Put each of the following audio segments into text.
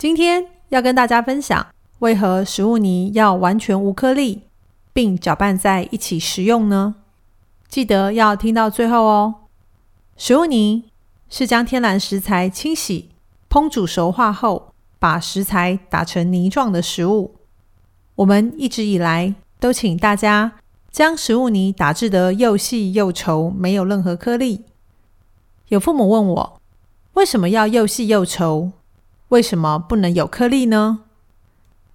今天要跟大家分享，为何食物泥要完全无颗粒，并搅拌在一起食用呢？记得要听到最后哦。食物泥是将天然食材清洗、烹煮熟化后，把食材打成泥状的食物。我们一直以来都请大家将食物泥打制得又细又稠，没有任何颗粒。有父母问我，为什么要又细又稠？为什么不能有颗粒呢？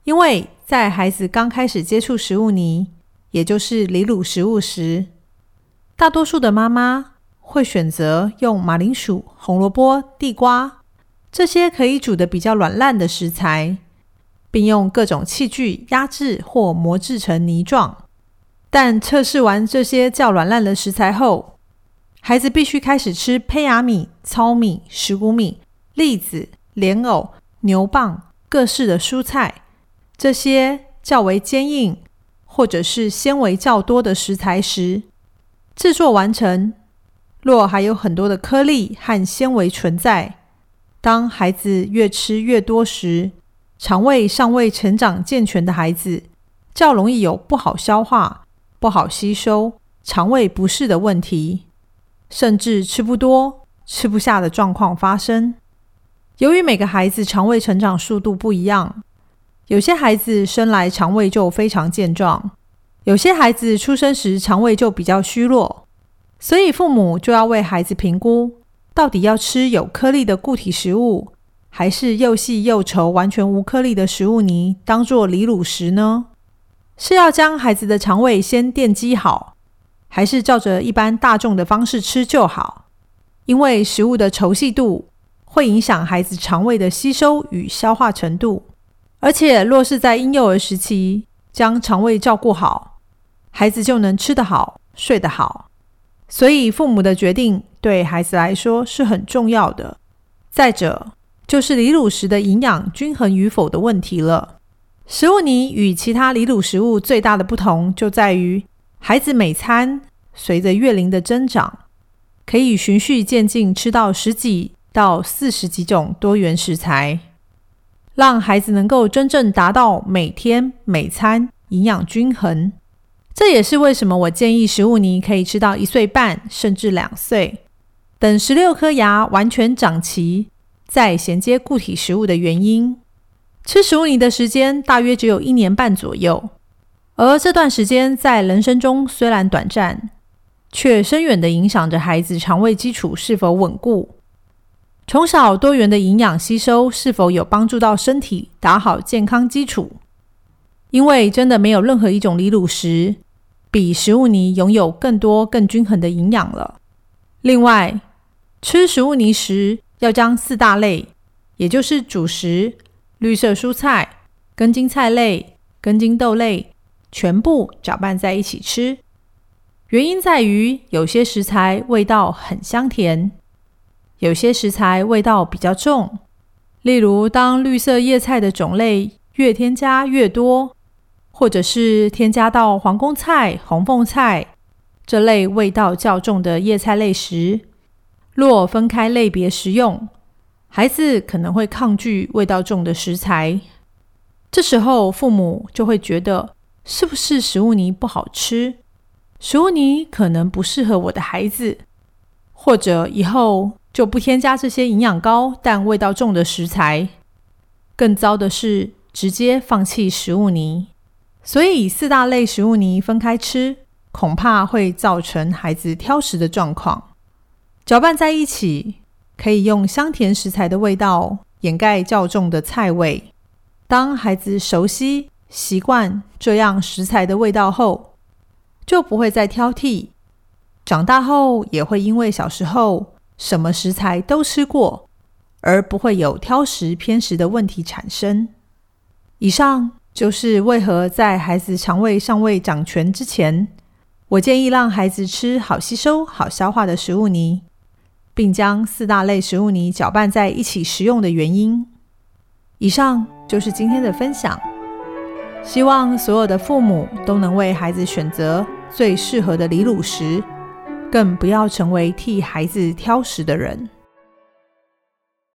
因为在孩子刚开始接触食物泥，也就是离乳食物时，大多数的妈妈会选择用马铃薯、红萝卜、地瓜这些可以煮的比较软烂的食材，并用各种器具压制或磨制成泥状。但测试完这些较软烂的食材后，孩子必须开始吃胚芽米、糙米、石谷米、栗子。莲藕、牛蒡、各式的蔬菜，这些较为坚硬或者是纤维较多的食材时，制作完成，若还有很多的颗粒和纤维存在，当孩子越吃越多时，肠胃尚未成长健全的孩子，较容易有不好消化、不好吸收、肠胃不适的问题，甚至吃不多、吃不下的状况发生。由于每个孩子肠胃成长速度不一样，有些孩子生来肠胃就非常健壮，有些孩子出生时肠胃就比较虚弱，所以父母就要为孩子评估，到底要吃有颗粒的固体食物，还是又细又稠、完全无颗粒的食物泥当做离乳食呢？是要将孩子的肠胃先奠基好，还是照着一般大众的方式吃就好？因为食物的稠细度。会影响孩子肠胃的吸收与消化程度，而且若是在婴幼儿时期将肠胃照顾好，孩子就能吃得好、睡得好。所以父母的决定对孩子来说是很重要的。再者，就是离乳时的营养均衡与否的问题了。食物泥与其他离乳食物最大的不同就在于，孩子每餐随着月龄的增长，可以循序渐进吃到十几。到四十几种多元食材，让孩子能够真正达到每天每餐营养均衡。这也是为什么我建议食物泥可以吃到一岁半甚至两岁，等十六颗牙完全长齐，再衔接固体食物的原因。吃食物泥的时间大约只有一年半左右，而这段时间在人生中虽然短暂，却深远的影响着孩子肠胃基础是否稳固。从小多元的营养吸收是否有帮助到身体打好健康基础？因为真的没有任何一种离乳食比食物泥拥有更多更均衡的营养了。另外，吃食物泥时要将四大类，也就是主食、绿色蔬菜、根茎菜类、根茎豆类全部搅拌在一起吃。原因在于有些食材味道很香甜。有些食材味道比较重，例如当绿色叶菜的种类越添加越多，或者是添加到皇宫菜、红凤菜这类味道较重的叶菜类时，若分开类别食用，孩子可能会抗拒味道重的食材。这时候父母就会觉得，是不是食物泥不好吃？食物泥可能不适合我的孩子，或者以后。就不添加这些营养高但味道重的食材。更糟的是，直接放弃食物泥。所以四大类食物泥分开吃，恐怕会造成孩子挑食的状况。搅拌在一起，可以用香甜食材的味道掩盖较重的菜味。当孩子熟悉习惯这样食材的味道后，就不会再挑剔。长大后也会因为小时候。什么食材都吃过，而不会有挑食偏食的问题产生。以上就是为何在孩子肠胃尚未长全之前，我建议让孩子吃好吸收、好消化的食物泥，并将四大类食物泥搅拌在一起食用的原因。以上就是今天的分享，希望所有的父母都能为孩子选择最适合的离乳食，更不要成为替孩子挑食的人。